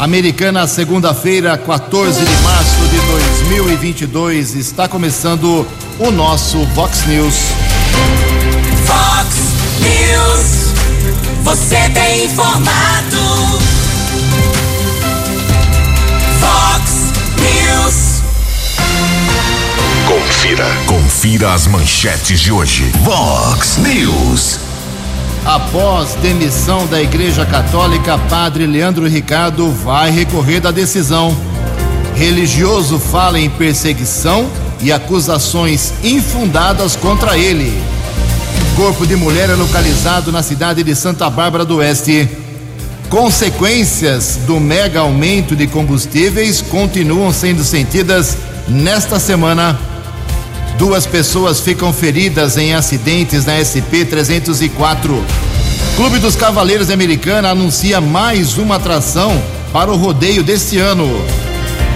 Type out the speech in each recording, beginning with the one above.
Americana, segunda-feira, 14 de março de 2022, está começando o nosso Vox News. Vox News, você tem informado. Vox News. Confira, confira as manchetes de hoje. Vox News. Após demissão da Igreja Católica, Padre Leandro Ricardo vai recorrer da decisão. Religioso fala em perseguição e acusações infundadas contra ele. Corpo de mulher é localizado na cidade de Santa Bárbara do Oeste. Consequências do mega aumento de combustíveis continuam sendo sentidas nesta semana. Duas pessoas ficam feridas em acidentes na SP 304. Clube dos Cavaleiros Americana anuncia mais uma atração para o rodeio deste ano.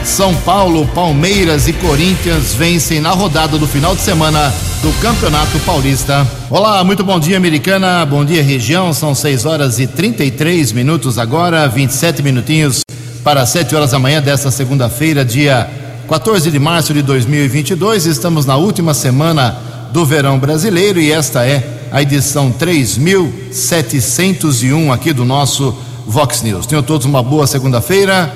São Paulo, Palmeiras e Corinthians vencem na rodada do final de semana do Campeonato Paulista. Olá, muito bom dia, Americana. Bom dia, região. São 6 horas e 33 minutos agora, 27 minutinhos para 7 horas da manhã desta segunda-feira, dia 14 de março de 2022, estamos na última semana do verão brasileiro e esta é a edição 3701 aqui do nosso Vox News. Tenham todos uma boa segunda-feira,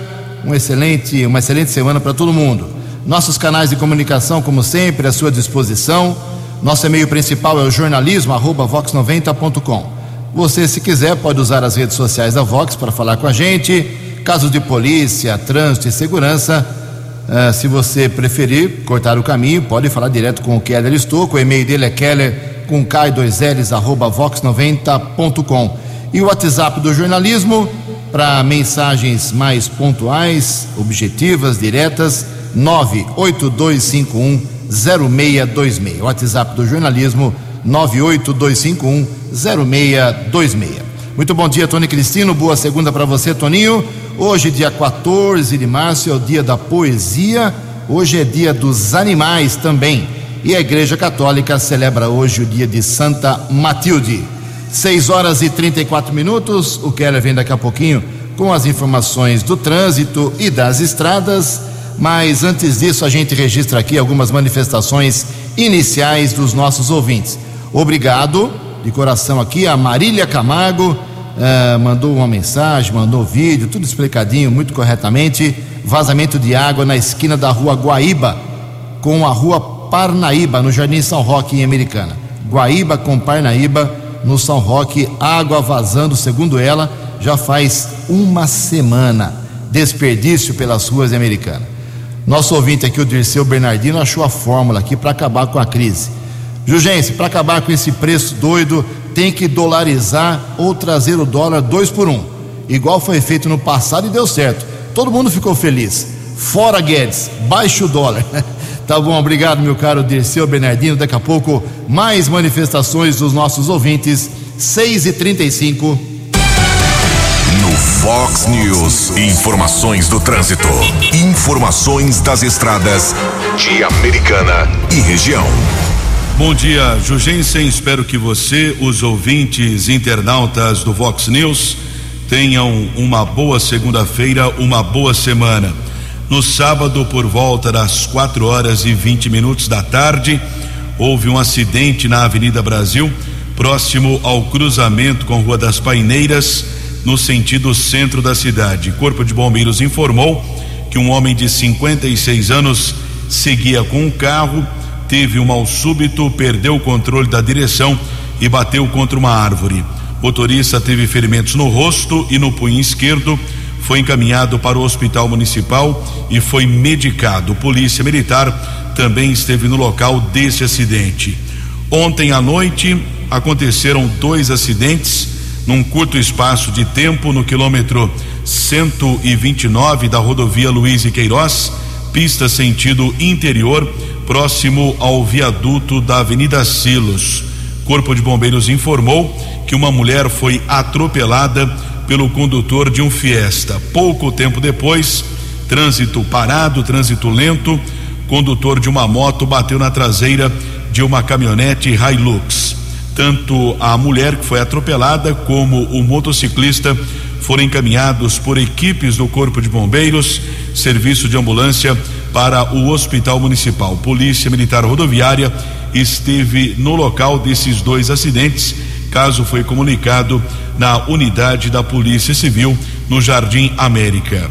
um excelente, uma excelente semana para todo mundo. Nossos canais de comunicação, como sempre, à sua disposição. Nosso e-mail principal é o jornalismo vox90.com. Você, se quiser, pode usar as redes sociais da Vox para falar com a gente. Casos de polícia, trânsito e segurança Uh, se você preferir cortar o caminho, pode falar direto com o Keller Estouco. O e-mail dele é keller com K2Ls, arroba vox90.com. E o WhatsApp do jornalismo para mensagens mais pontuais, objetivas, diretas, 982510626. WhatsApp do jornalismo 982510626. Muito bom dia, Tony Cristino. Boa segunda para você, Toninho. Hoje, dia 14 de março, é o dia da poesia. Hoje é dia dos animais também. E a Igreja Católica celebra hoje o dia de Santa Matilde. 6 horas e 34 minutos. O Keller vem daqui a pouquinho com as informações do trânsito e das estradas. Mas antes disso, a gente registra aqui algumas manifestações iniciais dos nossos ouvintes. Obrigado de coração aqui a Marília Camargo uh, mandou uma mensagem, mandou vídeo, tudo explicadinho, muito corretamente. Vazamento de água na esquina da rua Guaíba com a rua Parnaíba, no Jardim São Roque, em Americana. Guaíba com Parnaíba, no São Roque, água vazando, segundo ela, já faz uma semana. Desperdício pelas ruas de Americana. Nosso ouvinte aqui, o Dirceu Bernardino, achou a fórmula aqui para acabar com a crise. Jugense, para acabar com esse preço doido, tem que dolarizar ou trazer o dólar dois por um, igual foi feito no passado e deu certo. Todo mundo ficou feliz. Fora Guedes, baixe o dólar. tá bom, obrigado, meu caro Dirceu Bernardino. Daqui a pouco, mais manifestações dos nossos ouvintes. 6 e 35 No Fox News, informações do trânsito. Informações das estradas de Americana e região. Bom dia, Jugensen. Espero que você, os ouvintes internautas do Vox News, tenham uma boa segunda-feira, uma boa semana. No sábado, por volta das 4 horas e 20 minutos da tarde, houve um acidente na Avenida Brasil, próximo ao cruzamento com Rua das Paineiras, no sentido centro da cidade. Corpo de Bombeiros informou que um homem de 56 anos seguia com um carro teve um mal súbito, perdeu o controle da direção e bateu contra uma árvore. Motorista teve ferimentos no rosto e no punho esquerdo, foi encaminhado para o hospital municipal e foi medicado. Polícia Militar também esteve no local desse acidente. Ontem à noite aconteceram dois acidentes num curto espaço de tempo no quilômetro 129 da rodovia Luiz e Queiroz, pista sentido interior próximo ao viaduto da Avenida Silos. Corpo de Bombeiros informou que uma mulher foi atropelada pelo condutor de um Fiesta. Pouco tempo depois, trânsito parado, trânsito lento, condutor de uma moto bateu na traseira de uma caminhonete Hilux. Tanto a mulher que foi atropelada como o motociclista foram encaminhados por equipes do Corpo de Bombeiros, Serviço de Ambulância para o Hospital Municipal. Polícia Militar Rodoviária esteve no local desses dois acidentes. Caso foi comunicado na unidade da Polícia Civil no Jardim América.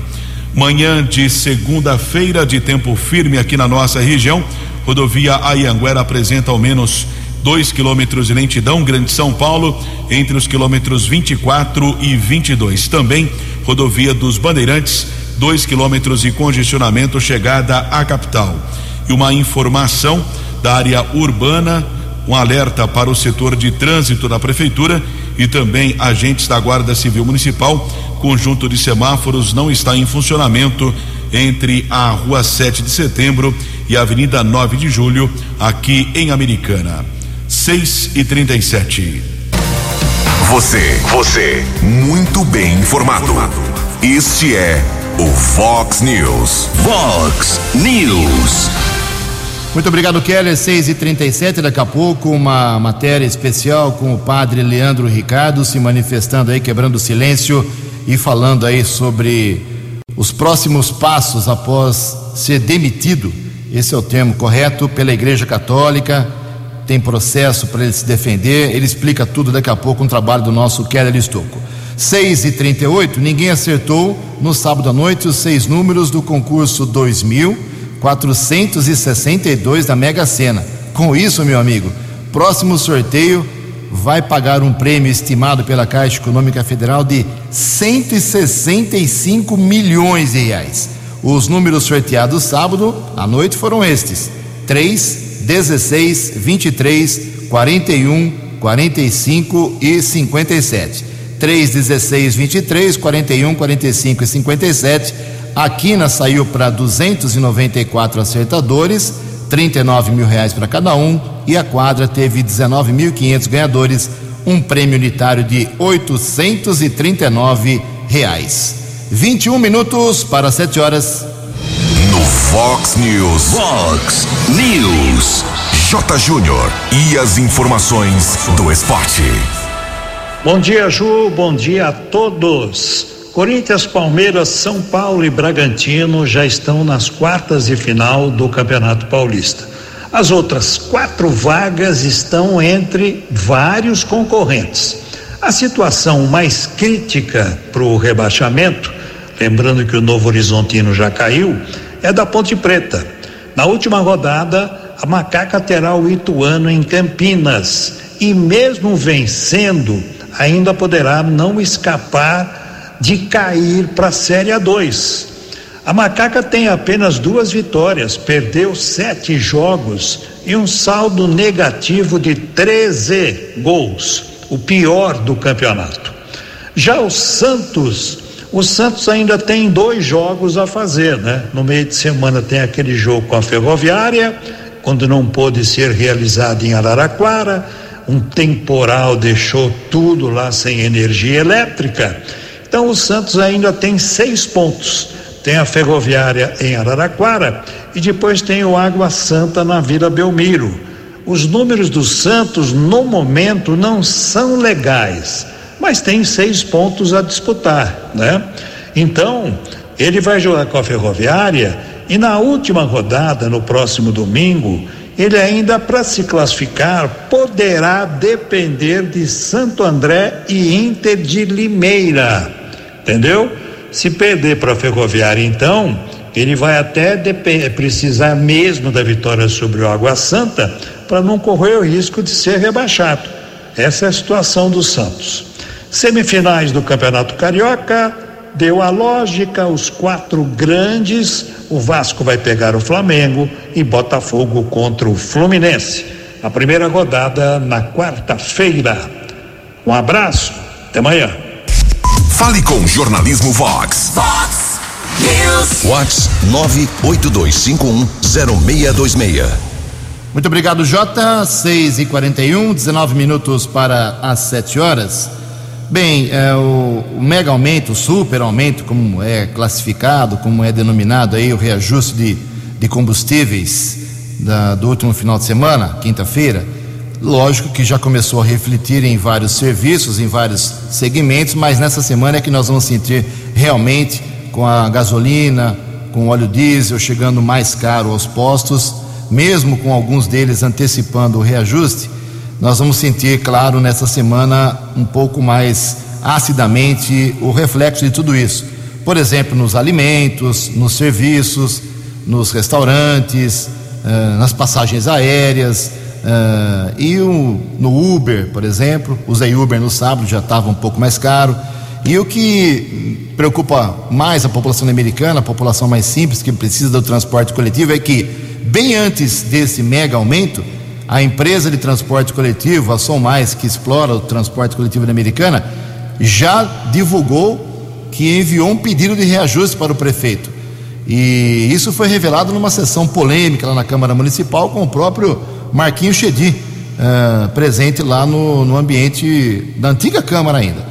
Manhã de segunda-feira de tempo firme aqui na nossa região. Rodovia Ayanguera apresenta ao menos 2 quilômetros de lentidão, Grande São Paulo, entre os quilômetros 24 e 22. Também rodovia dos Bandeirantes, 2 quilômetros de congestionamento, chegada à capital. E uma informação da área urbana, um alerta para o setor de trânsito da prefeitura e também agentes da Guarda Civil Municipal. Conjunto de semáforos não está em funcionamento entre a Rua 7 de Setembro e a Avenida 9 de Julho, aqui em Americana. 6 e 37. Você, você, muito bem informado. Este é o Fox News. Fox News. Muito obrigado, Keller. 6 e 37 daqui a pouco, uma matéria especial com o padre Leandro Ricardo se manifestando aí, quebrando o silêncio e falando aí sobre os próximos passos após ser demitido. Esse é o termo correto pela Igreja Católica. Tem processo para ele se defender. Ele explica tudo daqui a pouco no trabalho do nosso Keller Estocco. 6 e 38 ninguém acertou no sábado à noite os seis números do concurso 2462 da Mega Sena. Com isso, meu amigo, próximo sorteio vai pagar um prêmio estimado pela Caixa Econômica Federal de 165 milhões de reais. Os números sorteados sábado à noite foram estes: 3, 16, 23, 41, 45 e 57. 3, 16, 23, 41, 45 e 57. A quina saiu para 294 acertadores, 39 mil reais para cada um. E a quadra teve 19.500 ganhadores, um prêmio unitário de 839 reais. 21 minutos para 7 horas. No Fox News. Fox News. J. Júnior. E as informações do esporte. Bom dia, Ju. Bom dia a todos. Corinthians, Palmeiras, São Paulo e Bragantino já estão nas quartas de final do Campeonato Paulista. As outras quatro vagas estão entre vários concorrentes. A situação mais crítica para o rebaixamento, lembrando que o Novo Horizontino já caiu, é da Ponte Preta. Na última rodada, a Macaca terá o Ituano em Campinas e, mesmo vencendo, ainda poderá não escapar de cair para a Série A2. A Macaca tem apenas duas vitórias, perdeu sete jogos e um saldo negativo de 13 gols, o pior do campeonato. Já o Santos, o Santos ainda tem dois jogos a fazer, né? No meio de semana tem aquele jogo com a Ferroviária, quando não pôde ser realizado em Araraquara um temporal deixou tudo lá sem energia elétrica. Então o Santos ainda tem seis pontos. Tem a ferroviária em Araraquara e depois tem o Água Santa na Vila Belmiro. Os números do Santos no momento não são legais, mas tem seis pontos a disputar, né? Então ele vai jogar com a ferroviária e na última rodada, no próximo domingo, ele ainda para se classificar poderá depender de Santo André e Inter de Limeira, entendeu? Se perder para a Ferroviária, então, ele vai até precisar mesmo da vitória sobre o Água Santa para não correr o risco de ser rebaixado. Essa é a situação do Santos. Semifinais do Campeonato Carioca, deu a lógica, os quatro grandes, o Vasco vai pegar o Flamengo e Botafogo contra o Fluminense. A primeira rodada na quarta-feira. Um abraço, até amanhã. Fale com o Jornalismo Vox. Fox News. Vox 982510626. Muito obrigado, Jota. 6 e 41 19 minutos para as 7 horas. Bem, é, o, o, mega aumento, o super aumento, como é classificado, como é denominado aí, o reajuste de, de combustíveis da, do último final de semana, quinta-feira, Lógico que já começou a refletir em vários serviços, em vários segmentos, mas nessa semana é que nós vamos sentir realmente com a gasolina, com o óleo diesel chegando mais caro aos postos, mesmo com alguns deles antecipando o reajuste, nós vamos sentir, claro, nessa semana um pouco mais acidamente o reflexo de tudo isso. Por exemplo, nos alimentos, nos serviços, nos restaurantes, uh, nas passagens aéreas uh, e no Uber, por exemplo. Usei Uber no sábado, já estava um pouco mais caro. E o que preocupa mais a população americana, a população mais simples que precisa do transporte coletivo, é que, bem antes desse mega aumento, a empresa de transporte coletivo, a Som Mais, que explora o transporte coletivo da Americana, já divulgou que enviou um pedido de reajuste para o prefeito. E isso foi revelado numa sessão polêmica lá na Câmara Municipal com o próprio Marquinho Chedi, uh, presente lá no, no, ambiente da antiga Câmara ainda.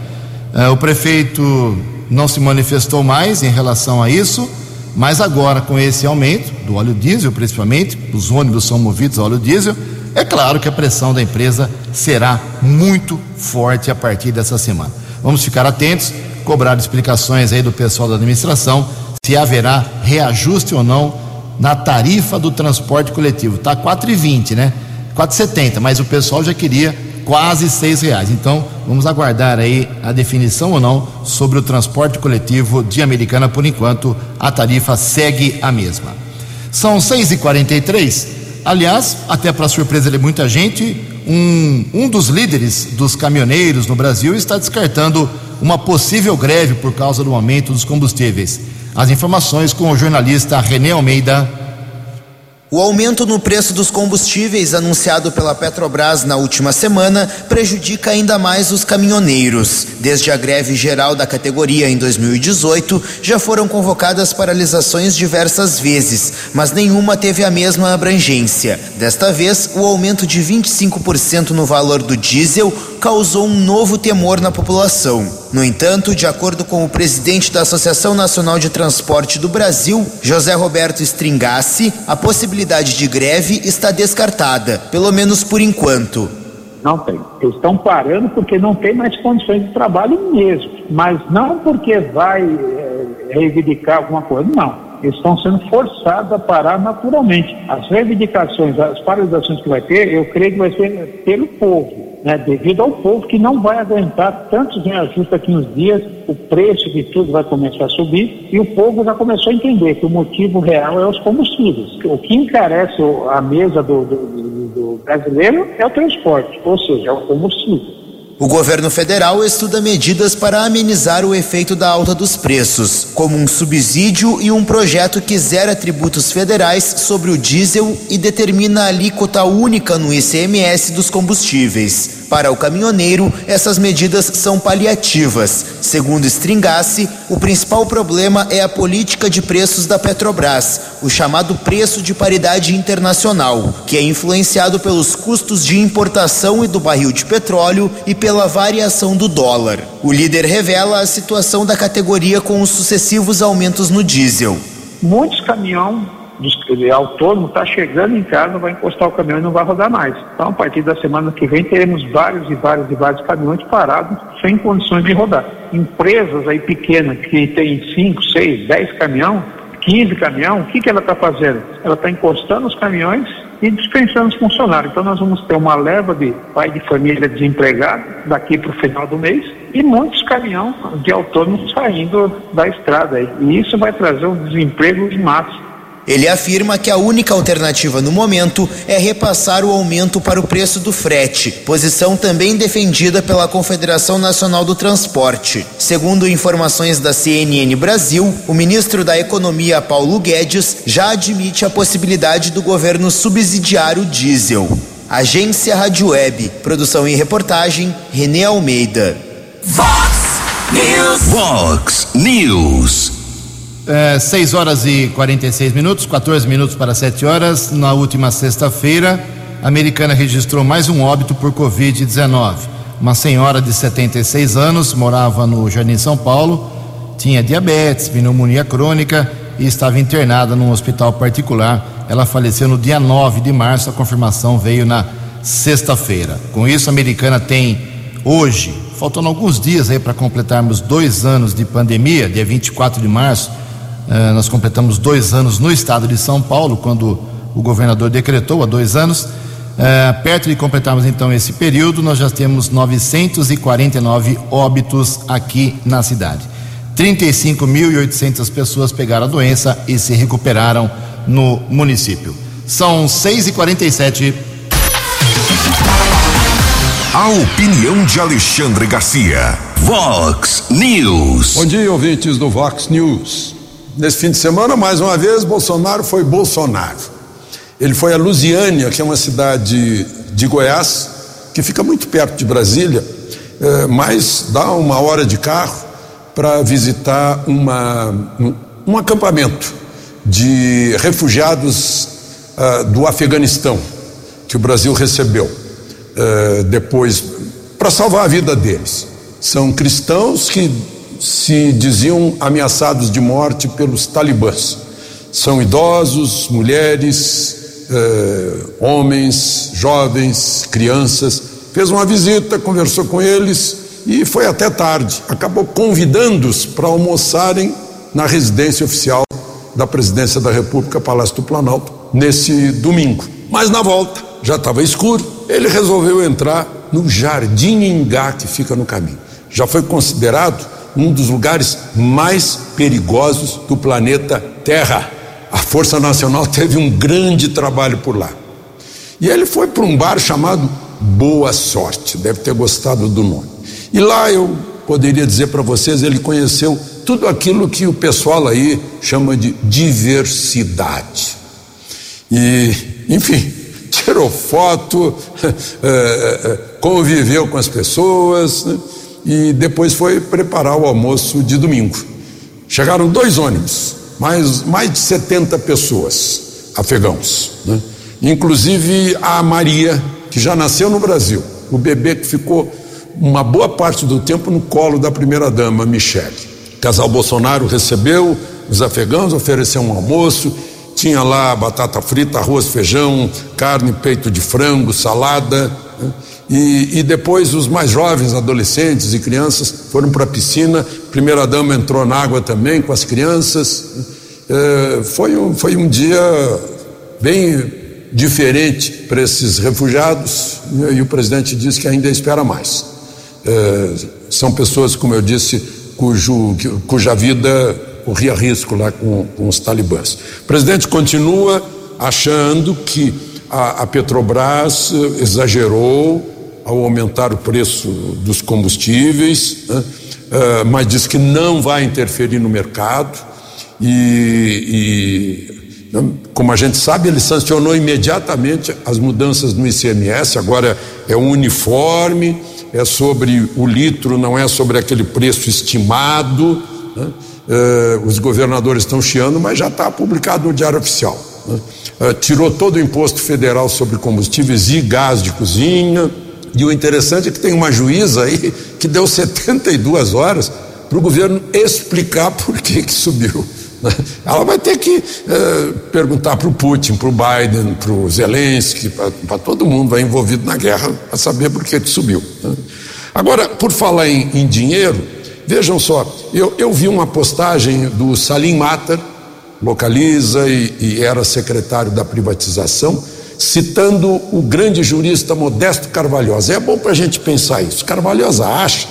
Uh, o prefeito não se manifestou mais em relação a isso, mas agora com esse aumento do óleo diesel, principalmente, os ônibus são movidos a óleo diesel, é claro que a pressão da empresa será muito forte a partir dessa semana. Vamos ficar atentos, cobrar explicações aí do pessoal da administração se haverá reajuste ou não na tarifa do transporte coletivo. Está 4,20, né? 4,70, mas o pessoal já queria quase seis reais. Então, vamos aguardar aí a definição ou não sobre o transporte coletivo de Americana. Por enquanto, a tarifa segue a mesma. São 6h43. Aliás, até para surpresa de muita gente, um, um dos líderes dos caminhoneiros no Brasil está descartando uma possível greve por causa do aumento dos combustíveis. As informações com o jornalista René Almeida. O aumento no preço dos combustíveis anunciado pela Petrobras na última semana prejudica ainda mais os caminhoneiros. Desde a greve geral da categoria em 2018, já foram convocadas paralisações diversas vezes, mas nenhuma teve a mesma abrangência. Desta vez, o aumento de 25% no valor do diesel causou um novo temor na população. No entanto, de acordo com o presidente da Associação Nacional de Transporte do Brasil, José Roberto Stringassi, a possibilidade de greve está descartada, pelo menos por enquanto. Não tem. Eles estão parando porque não tem mais condições de trabalho mesmo. Mas não porque vai é, reivindicar alguma coisa, não estão sendo forçados a parar naturalmente. As reivindicações, as paralisações que vai ter, eu creio que vai ser pelo povo, né? devido ao povo que não vai aguentar tantos reajustes aqui nos dias, o preço de tudo vai começar a subir e o povo já começou a entender que o motivo real é os combustíveis. O que encarece a mesa do, do, do, brasileiro é o transporte, ou seja, é o combustível. O governo federal estuda medidas para amenizar o efeito da alta dos preços, como um subsídio e um projeto que zera tributos federais sobre o diesel e determina a alíquota única no ICMS dos combustíveis. Para o caminhoneiro, essas medidas são paliativas. Segundo Stringassi, o principal problema é a política de preços da Petrobras, o chamado preço de paridade internacional, que é influenciado pelos custos de importação e do barril de petróleo e pela variação do dólar. O líder revela a situação da categoria com os sucessivos aumentos no diesel. Muitos caminhões ele é autônomo, está chegando em casa, vai encostar o caminhão e não vai rodar mais. Então, a partir da semana que vem, teremos vários e vários e vários caminhões parados sem condições de rodar. Empresas aí pequenas que têm 5, 6, 10 caminhões, 15 caminhões, o que, que ela está fazendo? Ela está encostando os caminhões e dispensando os funcionários. Então nós vamos ter uma leva de pai de família desempregado daqui para o final do mês e muitos caminhões de autônomos saindo da estrada. E isso vai trazer um desemprego de massa. Ele afirma que a única alternativa no momento é repassar o aumento para o preço do frete, posição também defendida pela Confederação Nacional do Transporte. Segundo informações da CNN Brasil, o ministro da Economia Paulo Guedes já admite a possibilidade do governo subsidiar o diesel. Agência Rádio Web, produção e reportagem Renê Almeida. Fox News. Fox News. É, 6 horas e 46 minutos, 14 minutos para 7 horas. Na última sexta-feira, a americana registrou mais um óbito por Covid-19. Uma senhora de 76 anos morava no Jardim São Paulo, tinha diabetes, pneumonia crônica e estava internada num hospital particular. Ela faleceu no dia 9 de março. A confirmação veio na sexta-feira. Com isso, a americana tem hoje, faltando alguns dias aí para completarmos dois anos de pandemia, dia 24 de março, eh, nós completamos dois anos no estado de São Paulo, quando o governador decretou há dois anos. Eh, perto de completarmos então esse período, nós já temos 949 óbitos aqui na cidade. 35.800 pessoas pegaram a doença e se recuperaram no município. São 6 e 47 A opinião de Alexandre Garcia. Vox News. Bom dia, ouvintes do Vox News. Nesse fim de semana, mais uma vez, Bolsonaro foi Bolsonaro. Ele foi a Lusiânia, que é uma cidade de Goiás, que fica muito perto de Brasília, eh, mas dá uma hora de carro para visitar uma, um, um acampamento de refugiados uh, do Afeganistão, que o Brasil recebeu uh, depois, para salvar a vida deles. São cristãos que se diziam ameaçados de morte pelos talibãs. São idosos, mulheres, uh, homens, jovens, crianças. Fez uma visita, conversou com eles e foi até tarde. Acabou convidando-os para almoçarem na residência oficial da Presidência da República, Palácio do Planalto, nesse domingo. Mas na volta, já estava escuro, ele resolveu entrar no Jardim Ingá, que fica no caminho. Já foi considerado um dos lugares mais perigosos do planeta Terra. A Força Nacional teve um grande trabalho por lá. E ele foi para um bar chamado Boa Sorte, deve ter gostado do nome. E lá eu poderia dizer para vocês, ele conheceu tudo aquilo que o pessoal aí chama de diversidade. E, enfim, tirou foto, eh, eh, conviveu com as pessoas né? E depois foi preparar o almoço de domingo. Chegaram dois ônibus, mais, mais de 70 pessoas, afegãos, né? inclusive a Maria, que já nasceu no Brasil, o bebê que ficou uma boa parte do tempo no colo da primeira-dama, Michele. O casal Bolsonaro recebeu os afegãos, ofereceu um almoço, tinha lá batata frita, arroz, feijão, carne, peito de frango, salada. Né? E, e, depois os mais jovens, adolescentes e crianças, foram para a piscina. A primeira dama entrou na água também com as crianças. É, foi, um, foi um dia bem diferente para esses refugiados e o presidente disse que ainda espera mais. É, são pessoas, como eu disse, cujo, cuja vida corria risco lá com, com os talibãs. O presidente continua achando que a, a Petrobras eh, exagerou ao aumentar o preço dos combustíveis, né? uh, mas diz que não vai interferir no mercado e, e, né, como a gente sabe, ele sancionou imediatamente as mudanças no ICMS, agora é uniforme, é sobre o litro, não é sobre aquele preço estimado. Né? Eh, os governadores estão chiando, mas já está publicado no Diário Oficial. Né? Eh, tirou todo o imposto federal sobre combustíveis e gás de cozinha. E o interessante é que tem uma juíza aí que deu 72 horas para o governo explicar por que, que subiu. Né? Ela vai ter que eh, perguntar para o Putin, para o Biden, para o Zelensky, para todo mundo envolvido na guerra para saber por que, que subiu. Né? Agora, por falar em, em dinheiro, vejam só, eu, eu, vi uma postagem do Salim Matar, localiza e, e era secretário da privatização, citando o grande jurista Modesto Carvalhosa. É bom para a gente pensar isso. Carvalhosa acha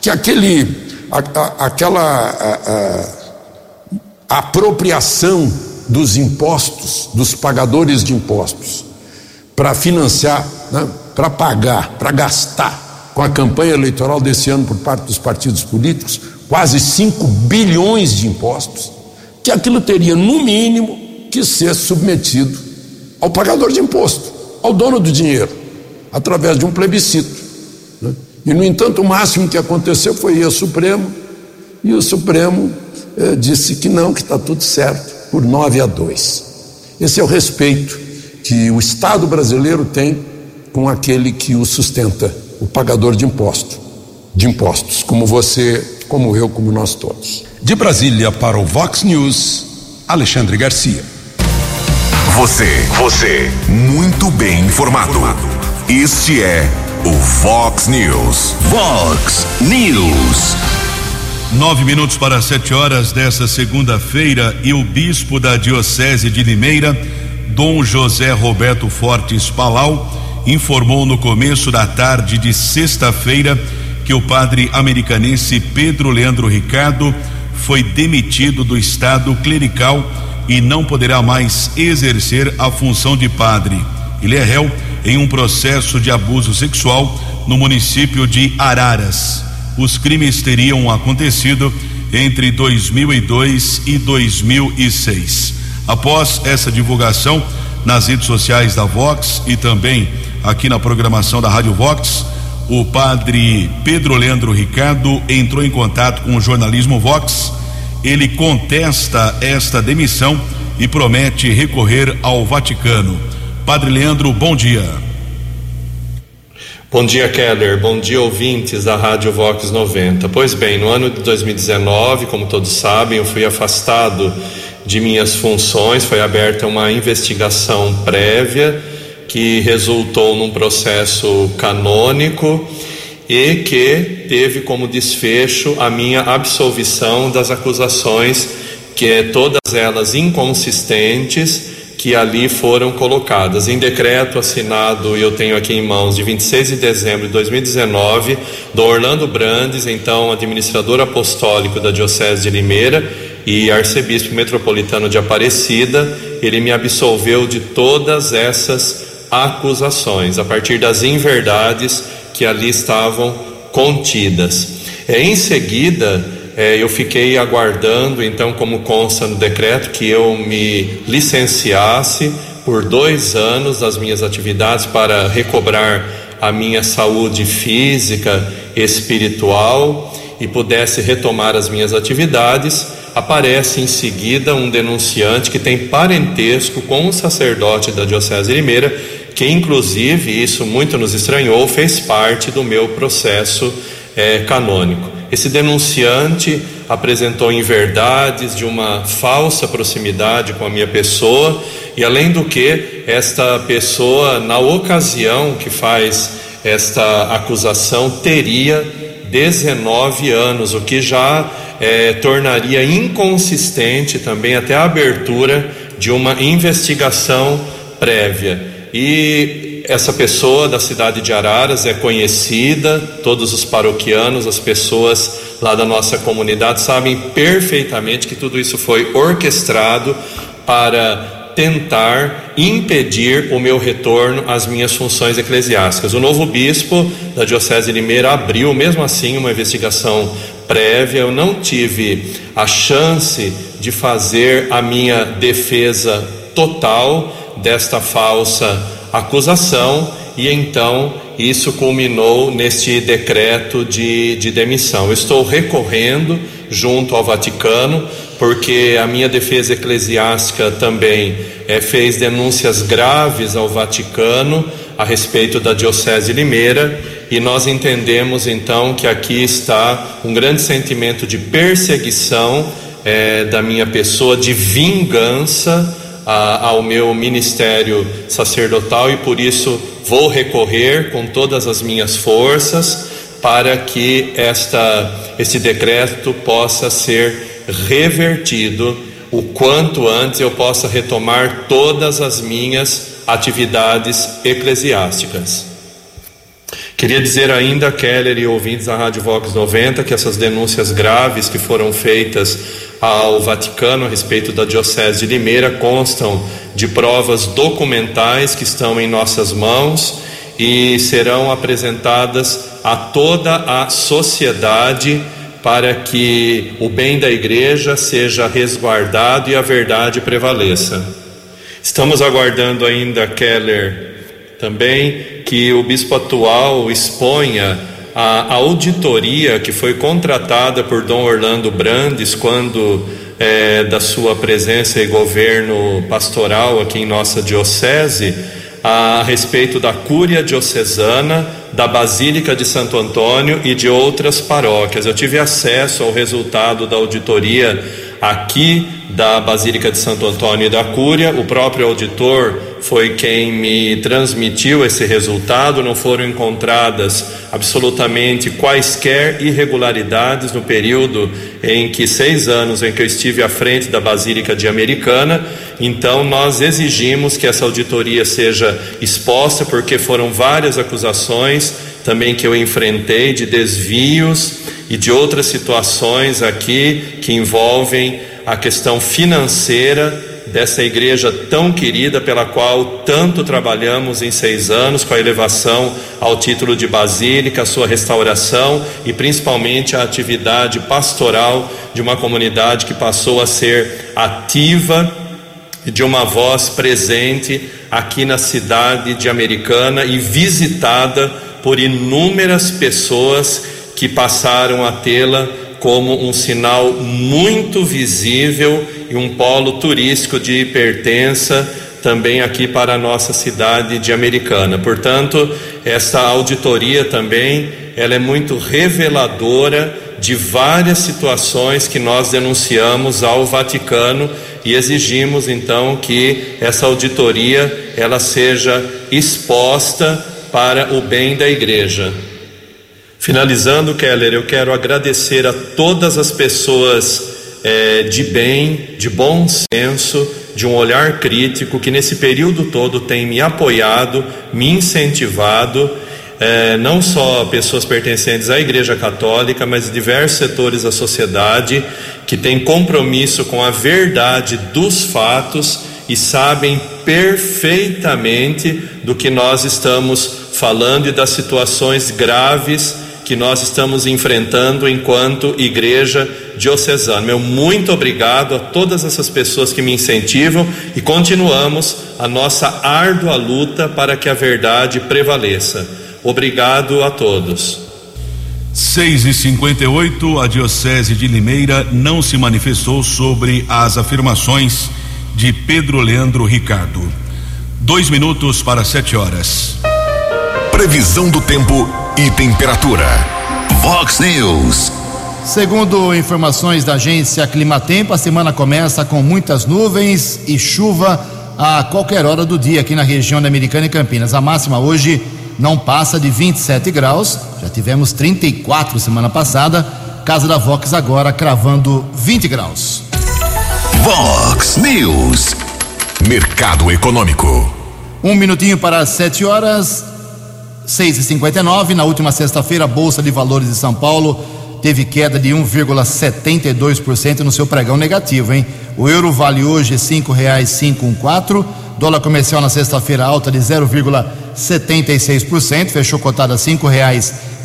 que aquele, a, a, aquela a, apropriação dos impostos, dos pagadores de impostos, para financiar, né, para pagar, para gastar com a campanha eleitoral desse ano por parte dos partidos políticos, quase 5 bilhões de impostos, que aquilo teria, no mínimo, que ser submetido ao pagador de imposto, ao dono do dinheiro, através de um plebiscito. Né? E, no entanto, o máximo que aconteceu foi ir ao Supremo, e o Supremo eh, disse que não, que está tudo certo, por 9 a 2. Esse é o respeito que o Estado brasileiro tem com aquele que o sustenta, o pagador de imposto, de impostos, como você, como eu, como nós todos. De Brasília para o Vox News, Alexandre Garcia. Você, você, muito bem informado. Este é o Fox News. Fox News. Nove minutos para sete horas desta segunda-feira e o bispo da Diocese de Limeira, Dom José Roberto Fortes Palau, informou no começo da tarde de sexta-feira que o padre americanense Pedro Leandro Ricardo foi demitido do estado clerical e não poderá mais exercer a função de padre. Ele é réu em um processo de abuso sexual no município de Araras. Os crimes teriam acontecido entre 2002 e 2006. Após essa divulgação nas redes sociais da Vox e também aqui na programação da Rádio Vox, o padre Pedro Leandro Ricardo entrou em contato com o jornalismo Vox. Ele contesta esta demissão e promete recorrer ao Vaticano. Padre Leandro, bom dia. Bom dia, Keller. Bom dia, ouvintes da Rádio Vox 90. Pois bem, no ano de 2019, como todos sabem, eu fui afastado de minhas funções, foi aberta uma investigação prévia que resultou num processo canônico e que teve como desfecho a minha absolvição das acusações que é todas elas inconsistentes que ali foram colocadas. Em decreto assinado, eu tenho aqui em mãos, de 26 de dezembro de 2019, do Orlando Brandes, então administrador apostólico da Diocese de Limeira e arcebispo metropolitano de Aparecida, ele me absolveu de todas essas acusações, a partir das inverdades que ali estavam contidas. É, em seguida, é, eu fiquei aguardando, então, como consta no decreto, que eu me licenciasse por dois anos das minhas atividades para recobrar a minha saúde física, espiritual e pudesse retomar as minhas atividades. Aparece em seguida um denunciante que tem parentesco com o sacerdote da Diocese de Limeira, que inclusive, isso muito nos estranhou, fez parte do meu processo é, canônico. Esse denunciante apresentou inverdades de uma falsa proximidade com a minha pessoa, e além do que, esta pessoa, na ocasião que faz esta acusação, teria 19 anos, o que já é, tornaria inconsistente também até a abertura de uma investigação prévia. E essa pessoa da cidade de Araras é conhecida, todos os paroquianos, as pessoas lá da nossa comunidade sabem perfeitamente que tudo isso foi orquestrado para tentar impedir o meu retorno às minhas funções eclesiásticas. O novo bispo da Diocese de Limeira abriu, mesmo assim, uma investigação prévia. Eu não tive a chance de fazer a minha defesa total desta falsa acusação e então isso culminou neste decreto de, de demissão. Estou recorrendo junto ao Vaticano, porque a minha defesa eclesiástica também é, fez denúncias graves ao Vaticano a respeito da Diocese Limeira, e nós entendemos então que aqui está um grande sentimento de perseguição é, da minha pessoa, de vingança a, ao meu ministério sacerdotal e por isso vou recorrer com todas as minhas forças para que esta, este decreto possa ser revertido o quanto antes eu possa retomar todas as minhas atividades eclesiásticas. Queria dizer ainda, Keller e ouvintes da Rádio Vox 90, que essas denúncias graves que foram feitas ao Vaticano a respeito da Diocese de Limeira constam de provas documentais que estão em nossas mãos e serão apresentadas a toda a sociedade para que o bem da igreja seja resguardado e a verdade prevaleça. Estamos aguardando ainda, Keller, também que o bispo atual exponha a auditoria que foi contratada por Dom Orlando Brandes quando é, da sua presença e governo pastoral aqui em nossa diocese a respeito da cúria diocesana, da Basílica de Santo Antônio e de outras paróquias. Eu tive acesso ao resultado da auditoria aqui da Basílica de Santo Antônio e da Cúria. O próprio auditor foi quem me transmitiu esse resultado. Não foram encontradas absolutamente quaisquer irregularidades no período em que seis anos em que eu estive à frente da Basílica de Americana. Então, nós exigimos que essa auditoria seja exposta, porque foram várias acusações também que eu enfrentei de desvios e de outras situações aqui que envolvem a questão financeira dessa igreja tão querida, pela qual tanto trabalhamos em seis anos, com a elevação ao título de basílica, sua restauração e principalmente a atividade pastoral de uma comunidade que passou a ser ativa de uma voz presente aqui na cidade de Americana e visitada por inúmeras pessoas que passaram a tê-la como um sinal muito visível e um polo turístico de pertença também aqui para a nossa cidade de Americana. Portanto, essa auditoria também, ela é muito reveladora de várias situações que nós denunciamos ao Vaticano e exigimos então que essa auditoria ela seja exposta para o bem da igreja. Finalizando, Keller, eu quero agradecer a todas as pessoas é, de bem, de bom senso, de um olhar crítico que nesse período todo tem me apoiado, me incentivado, é, não só pessoas pertencentes à Igreja Católica, mas diversos setores da sociedade que têm compromisso com a verdade dos fatos e sabem perfeitamente do que nós estamos falando e das situações graves que nós estamos enfrentando enquanto igreja diocesana. Meu muito obrigado a todas essas pessoas que me incentivam e continuamos a nossa árdua luta para que a verdade prevaleça. Obrigado a todos. 6 e 58 a Diocese de Limeira não se manifestou sobre as afirmações de Pedro Leandro Ricardo. Dois minutos para sete horas. Previsão do tempo e temperatura. Vox News. Segundo informações da agência Climatempo, a semana começa com muitas nuvens e chuva a qualquer hora do dia aqui na região da Americana e Campinas. A máxima hoje não passa de 27 graus, já tivemos 34 semana passada. Casa da Vox agora cravando 20 graus. Vox News. Mercado Econômico. Um minutinho para as 7 horas. 6 e 59 Na última sexta-feira, a Bolsa de Valores de São Paulo teve queda de 1,72% no seu pregão negativo, hein? O euro vale hoje um quatro. Dólar comercial na sexta-feira alta de 0,76%, fechou cotada a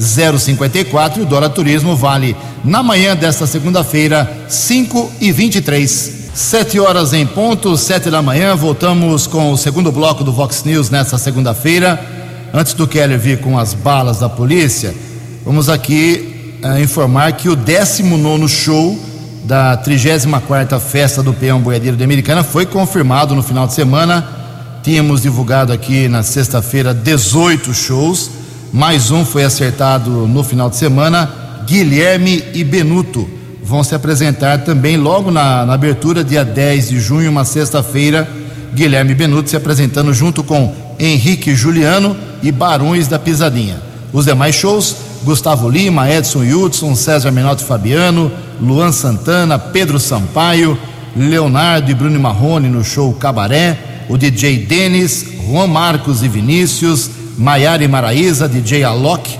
zero cinquenta e quatro. O dólar turismo vale na manhã desta segunda-feira e três. Sete horas em ponto, sete da manhã. Voltamos com o segundo bloco do Vox News nesta segunda-feira. Antes do Keller vir com as balas da polícia, vamos aqui uh, informar que o 19 show da 34 Festa do Peão Boiadeiro de Americana foi confirmado no final de semana. Tínhamos divulgado aqui na sexta-feira 18 shows, mais um foi acertado no final de semana. Guilherme e Benuto vão se apresentar também logo na, na abertura, dia 10 de junho, uma sexta-feira. Guilherme Benuto se apresentando junto com Henrique Juliano e Barões da Pisadinha. Os demais shows: Gustavo Lima, Edson Hudson, César Menotti Fabiano, Luan Santana, Pedro Sampaio, Leonardo e Bruno Marrone no show Cabaré, o DJ Denis, Juan Marcos e Vinícius, Maiara e Maraíza, DJ Alok,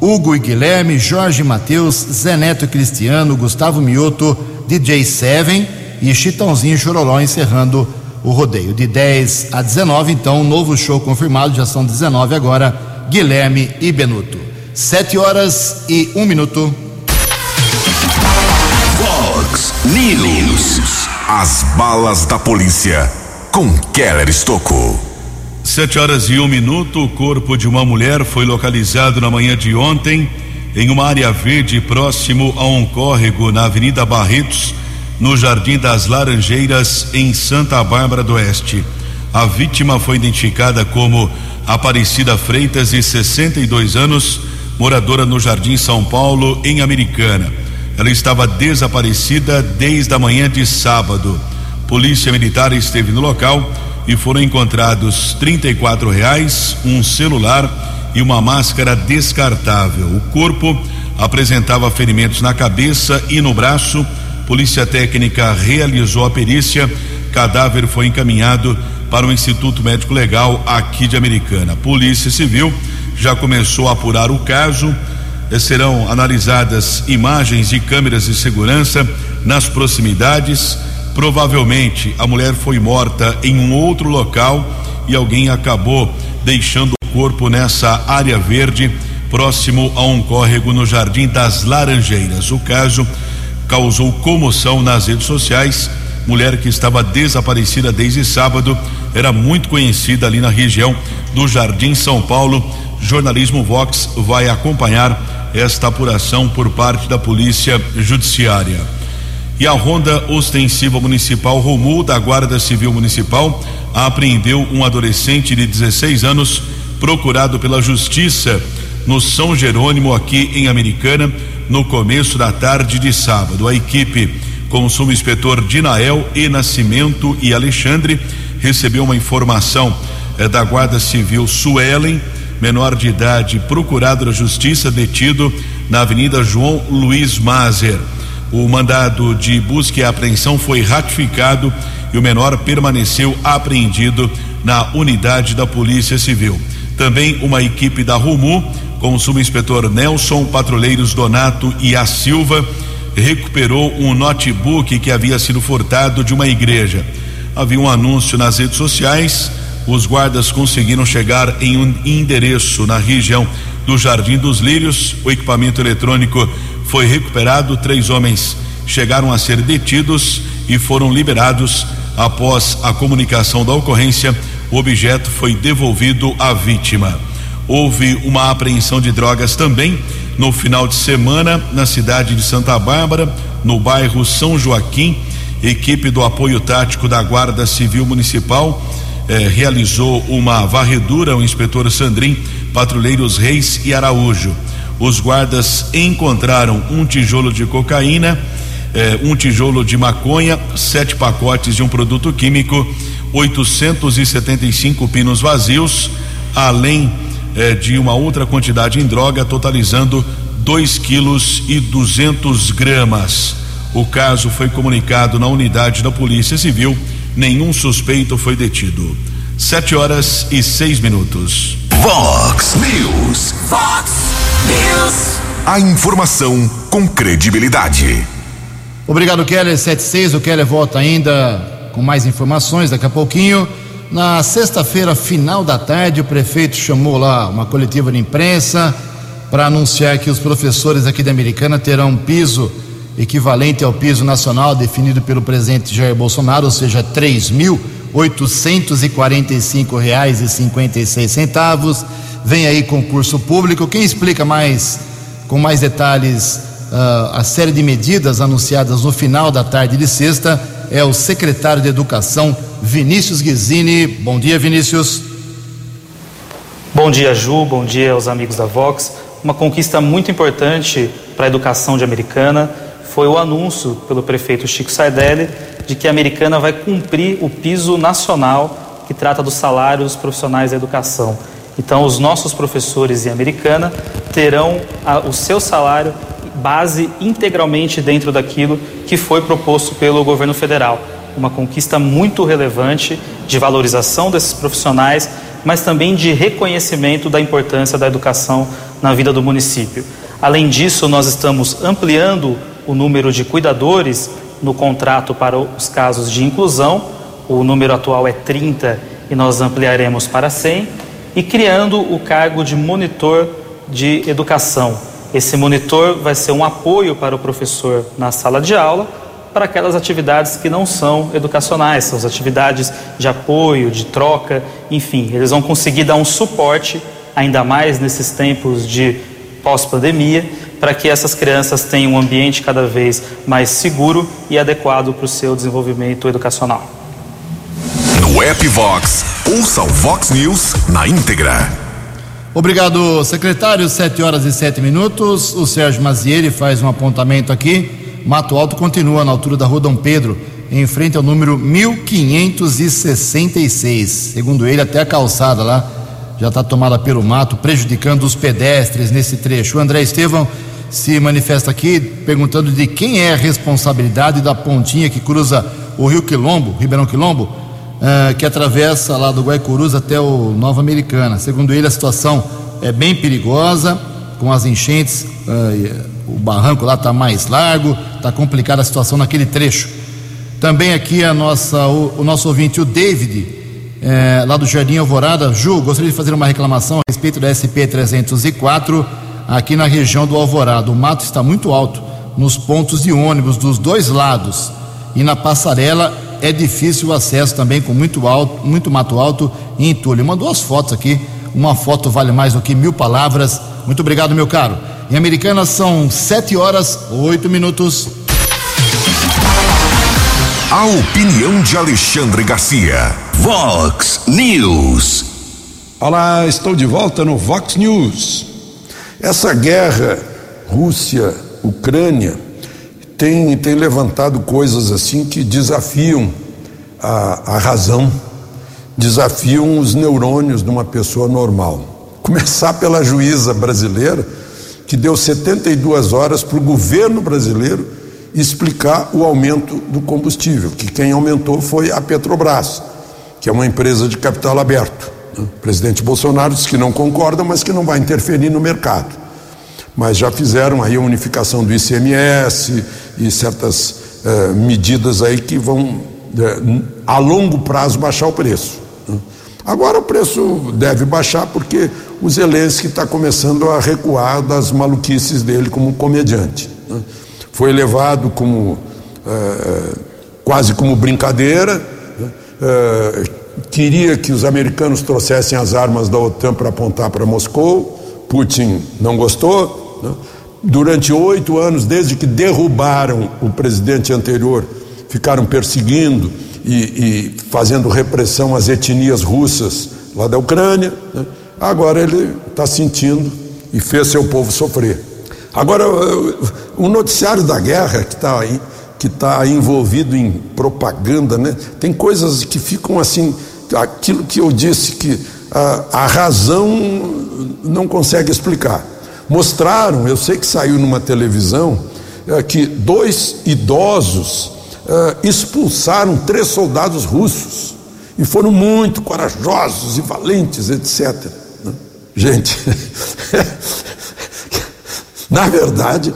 Hugo e Guilherme, Jorge Matheus, Zé Neto e Cristiano, Gustavo Mioto, DJ Seven e Chitãozinho Chororó encerrando o rodeio. De 10 a 19, então, um novo show confirmado, já são 19 agora, Guilherme e Benuto. 7 horas e 1 minuto. Vox News. As balas da polícia com Keller Estocco. Sete horas e um minuto, o corpo de uma mulher foi localizado na manhã de ontem em uma área verde próximo a um córrego na Avenida Barretos, no Jardim das Laranjeiras, em Santa Bárbara do Oeste. A vítima foi identificada como Aparecida Freitas, de 62 anos, moradora no Jardim São Paulo, em Americana. Ela estava desaparecida desde a manhã de sábado. Polícia Militar esteve no local e foram encontrados 34 reais, um celular e uma máscara descartável. O corpo apresentava ferimentos na cabeça e no braço. Polícia Técnica realizou a perícia. Cadáver foi encaminhado para o Instituto Médico Legal aqui de Americana. Polícia Civil já começou a apurar o caso. Serão analisadas imagens de câmeras de segurança nas proximidades. Provavelmente a mulher foi morta em um outro local e alguém acabou deixando o corpo nessa área verde próximo a um córrego no Jardim das Laranjeiras. O caso causou comoção nas redes sociais. Mulher que estava desaparecida desde sábado era muito conhecida ali na região do Jardim São Paulo. Jornalismo Vox vai acompanhar esta apuração por parte da Polícia Judiciária. E a Ronda Ostensiva Municipal Romul da Guarda Civil Municipal apreendeu um adolescente de 16 anos procurado pela Justiça no São Jerônimo, aqui em Americana, no começo da tarde de sábado. A equipe, com o subinspetor Dinael e Nascimento e Alexandre, recebeu uma informação eh, da Guarda Civil Suelen, menor de idade, procurado da Justiça, detido na Avenida João Luiz Mazer. O mandado de busca e apreensão foi ratificado e o menor permaneceu apreendido na unidade da Polícia Civil. Também uma equipe da Rumu, com o subinspetor Nelson, patrulheiros Donato e a Silva, recuperou um notebook que havia sido furtado de uma igreja. Havia um anúncio nas redes sociais. Os guardas conseguiram chegar em um endereço na região do Jardim dos Lírios. O equipamento eletrônico foi recuperado. Três homens chegaram a ser detidos e foram liberados após a comunicação da ocorrência. O objeto foi devolvido à vítima. Houve uma apreensão de drogas também no final de semana na cidade de Santa Bárbara, no bairro São Joaquim. Equipe do apoio tático da Guarda Civil Municipal eh, realizou uma varredura. O inspetor Sandrin, patrulheiros Reis e Araújo. Os guardas encontraram um tijolo de cocaína, eh, um tijolo de maconha, sete pacotes de um produto químico, 875 pinos vazios, além eh, de uma outra quantidade em droga, totalizando 2 quilos e 200 gramas. O caso foi comunicado na unidade da Polícia Civil. Nenhum suspeito foi detido. Sete horas e seis minutos. Vox News. Fox News. A informação com credibilidade. Obrigado, Keller 76. O Keller volta ainda com mais informações daqui a pouquinho. Na sexta-feira, final da tarde, o prefeito chamou lá uma coletiva de imprensa para anunciar que os professores aqui da Americana terão um piso equivalente ao piso nacional definido pelo presidente Jair Bolsonaro, ou seja, seis centavos. Vem aí concurso público. Quem explica mais, com mais detalhes, uh, a série de medidas anunciadas no final da tarde de sexta é o secretário de Educação, Vinícius Guizini. Bom dia, Vinícius. Bom dia, Ju. Bom dia aos amigos da Vox. Uma conquista muito importante para a educação de Americana foi o anúncio pelo prefeito Chico Sardelli de que a Americana vai cumprir o piso nacional que trata dos salários profissionais da educação. Então, os nossos professores em Americana terão a, o seu salário base integralmente dentro daquilo que foi proposto pelo governo federal. Uma conquista muito relevante de valorização desses profissionais, mas também de reconhecimento da importância da educação na vida do município. Além disso, nós estamos ampliando o número de cuidadores no contrato para os casos de inclusão. O número atual é 30 e nós ampliaremos para 100. E criando o cargo de monitor de educação. Esse monitor vai ser um apoio para o professor na sala de aula para aquelas atividades que não são educacionais, são as atividades de apoio, de troca, enfim, eles vão conseguir dar um suporte, ainda mais nesses tempos de pós-pandemia, para que essas crianças tenham um ambiente cada vez mais seguro e adequado para o seu desenvolvimento educacional. No app Vox, ouça o Vox News na íntegra. Obrigado, secretário. Sete horas e sete minutos. O Sérgio Mazieri faz um apontamento aqui. Mato Alto continua na altura da Rua Dom Pedro, em frente ao número 1566. Segundo ele, até a calçada lá já está tomada pelo mato, prejudicando os pedestres nesse trecho. O André Estevão se manifesta aqui perguntando de quem é a responsabilidade da pontinha que cruza o Rio Quilombo, Ribeirão Quilombo, uh, que atravessa lá do Guaicurus até o Nova Americana. Segundo ele, a situação é bem perigosa, com as enchentes, uh, o barranco lá está mais largo, está complicada a situação naquele trecho. Também aqui a nossa, o, o nosso ouvinte, o David, é, lá do Jardim Alvorada. Ju, gostaria de fazer uma reclamação a respeito da SP-304 aqui na região do Alvorada. O mato está muito alto nos pontos de ônibus dos dois lados e na passarela é difícil o acesso também com muito alto, muito mato alto e entulho. Mandou as fotos aqui. Uma foto vale mais do que mil palavras. Muito obrigado, meu caro. Em Americana são sete horas oito minutos. A opinião de Alexandre Garcia. Vox News. Olá, estou de volta no Vox News. Essa guerra Rússia-Ucrânia tem, tem levantado coisas assim que desafiam a, a razão, desafiam os neurônios de uma pessoa normal. Começar pela juíza brasileira, que deu 72 horas para o governo brasileiro explicar o aumento do combustível, que quem aumentou foi a Petrobras, que é uma empresa de capital aberto. Né? O presidente Bolsonaro disse que não concorda, mas que não vai interferir no mercado. Mas já fizeram aí a unificação do ICMS e certas eh, medidas aí que vão, eh, a longo prazo, baixar o preço. Né? Agora o preço deve baixar porque o Zelensky está começando a recuar das maluquices dele como comediante. Né? foi levado como é, quase como brincadeira. É, queria que os americanos trouxessem as armas da OTAN para apontar para Moscou. Putin não gostou. Né? Durante oito anos, desde que derrubaram o presidente anterior, ficaram perseguindo e, e fazendo repressão às etnias russas lá da Ucrânia. Né? Agora ele está sentindo e fez seu povo sofrer. Agora, o noticiário da guerra que está aí, que está envolvido em propaganda, né? Tem coisas que ficam assim, aquilo que eu disse que a, a razão não consegue explicar. Mostraram, eu sei que saiu numa televisão, é, que dois idosos é, expulsaram três soldados russos e foram muito corajosos e valentes, etc. Né? Gente, Na verdade,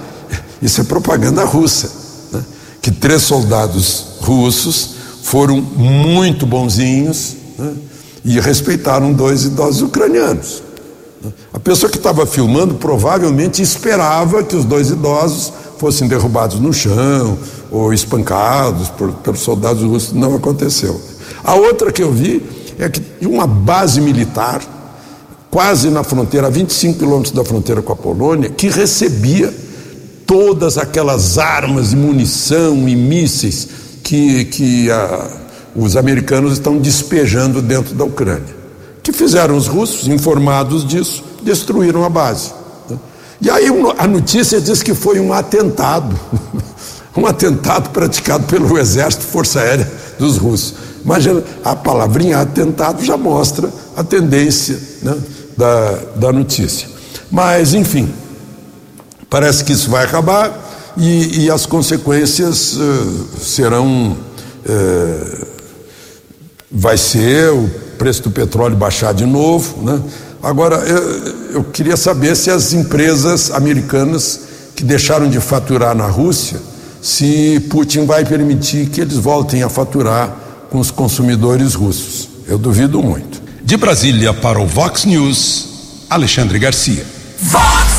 isso é propaganda russa. Né? Que três soldados russos foram muito bonzinhos né? e respeitaram dois idosos ucranianos. A pessoa que estava filmando provavelmente esperava que os dois idosos fossem derrubados no chão ou espancados por, pelos soldados russos. Não aconteceu. A outra que eu vi é que uma base militar quase na fronteira, a 25 quilômetros da fronteira com a Polônia, que recebia todas aquelas armas e munição e mísseis que, que a, os americanos estão despejando dentro da Ucrânia. Que fizeram os russos, informados disso, destruíram a base. Né? E aí a notícia diz que foi um atentado, um atentado praticado pelo Exército Força Aérea dos russos. Imagina, a palavrinha atentado já mostra a tendência né, da, da notícia. Mas, enfim, parece que isso vai acabar e, e as consequências uh, serão. Uh, vai ser o preço do petróleo baixar de novo. Né? Agora, eu, eu queria saber se as empresas americanas que deixaram de faturar na Rússia, se Putin vai permitir que eles voltem a faturar com os consumidores russos. Eu duvido muito. De Brasília para o Vox News, Alexandre Garcia. Vox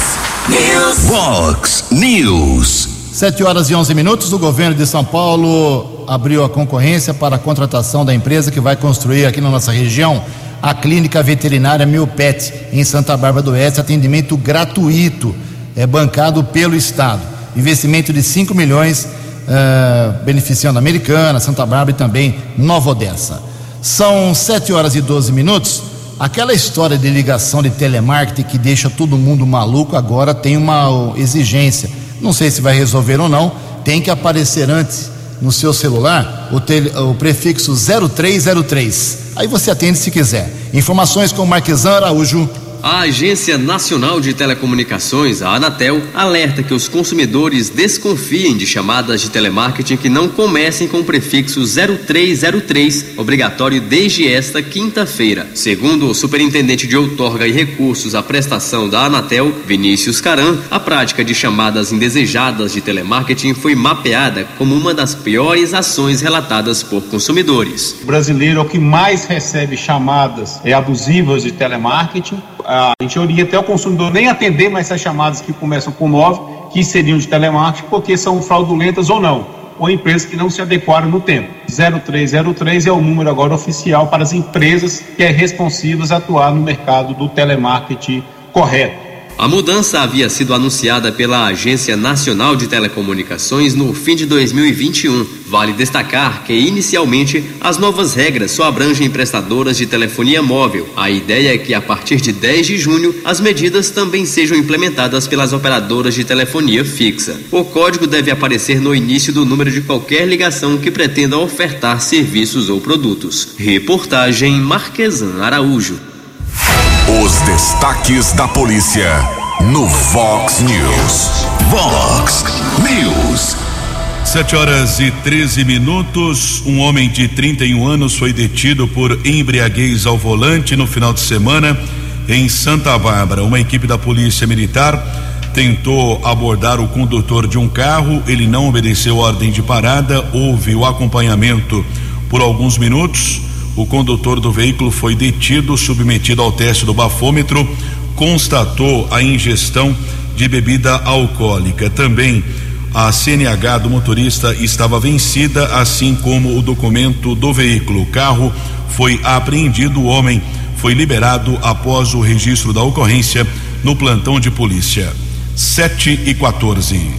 News. Vox News. Sete horas e onze minutos. O governo de São Paulo abriu a concorrência para a contratação da empresa que vai construir aqui na nossa região a clínica veterinária Milpet em Santa Bárbara do Oeste, atendimento gratuito, é bancado pelo Estado. Investimento de 5 milhões, uh, beneficiando a Americana, Santa Bárbara e também Nova Odessa. São 7 horas e 12 minutos. Aquela história de ligação de telemarketing que deixa todo mundo maluco agora tem uma exigência. Não sei se vai resolver ou não. Tem que aparecer antes no seu celular o, o prefixo 0303. Aí você atende se quiser. Informações com Marquesan Araújo. A Agência Nacional de Telecomunicações, a Anatel, alerta que os consumidores desconfiem de chamadas de telemarketing que não comecem com o prefixo 0303, obrigatório desde esta quinta-feira. Segundo o superintendente de outorga e recursos à prestação da Anatel, Vinícius Caran, a prática de chamadas indesejadas de telemarketing foi mapeada como uma das piores ações relatadas por consumidores. O brasileiro é o que mais recebe chamadas abusivas de telemarketing a gente orienta até o consumidor nem atender mais essas chamadas que começam com 9, que seriam de telemarketing, porque são fraudulentas ou não, ou empresas que não se adequaram no tempo. 0303 é o número agora oficial para as empresas que é responsivas a atuar no mercado do telemarketing correto. A mudança havia sido anunciada pela Agência Nacional de Telecomunicações no fim de 2021. Vale destacar que, inicialmente, as novas regras só abrangem prestadoras de telefonia móvel. A ideia é que, a partir de 10 de junho, as medidas também sejam implementadas pelas operadoras de telefonia fixa. O código deve aparecer no início do número de qualquer ligação que pretenda ofertar serviços ou produtos. Reportagem Marquesan Araújo. Os destaques da polícia no Vox News. Vox News. Sete horas e 13 minutos. Um homem de 31 anos foi detido por embriaguez ao volante no final de semana em Santa Bárbara. Uma equipe da Polícia Militar tentou abordar o condutor de um carro. Ele não obedeceu ordem de parada. Houve o acompanhamento por alguns minutos. O condutor do veículo foi detido, submetido ao teste do bafômetro, constatou a ingestão de bebida alcoólica. Também a CNH do motorista estava vencida, assim como o documento do veículo. O carro foi apreendido, o homem foi liberado após o registro da ocorrência no plantão de polícia. 7 e 14.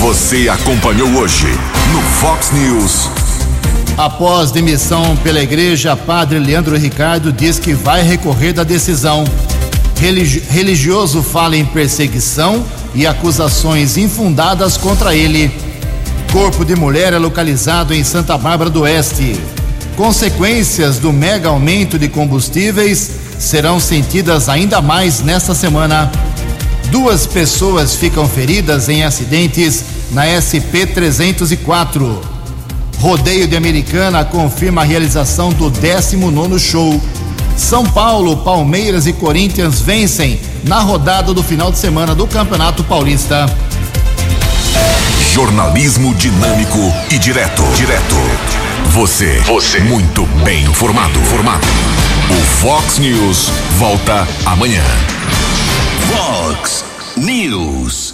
Você acompanhou hoje no Fox News. Após demissão pela igreja, padre Leandro Ricardo diz que vai recorrer da decisão. Religi religioso fala em perseguição e acusações infundadas contra ele. Corpo de mulher é localizado em Santa Bárbara do Oeste. Consequências do mega aumento de combustíveis serão sentidas ainda mais nesta semana. Duas pessoas ficam feridas em acidentes na SP 304. Rodeio de Americana confirma a realização do 19 show. São Paulo, Palmeiras e Corinthians vencem na rodada do final de semana do Campeonato Paulista. Jornalismo dinâmico e direto. Direto. Você. Você. Muito bem informado. Formado. O Fox News volta amanhã. Fox News.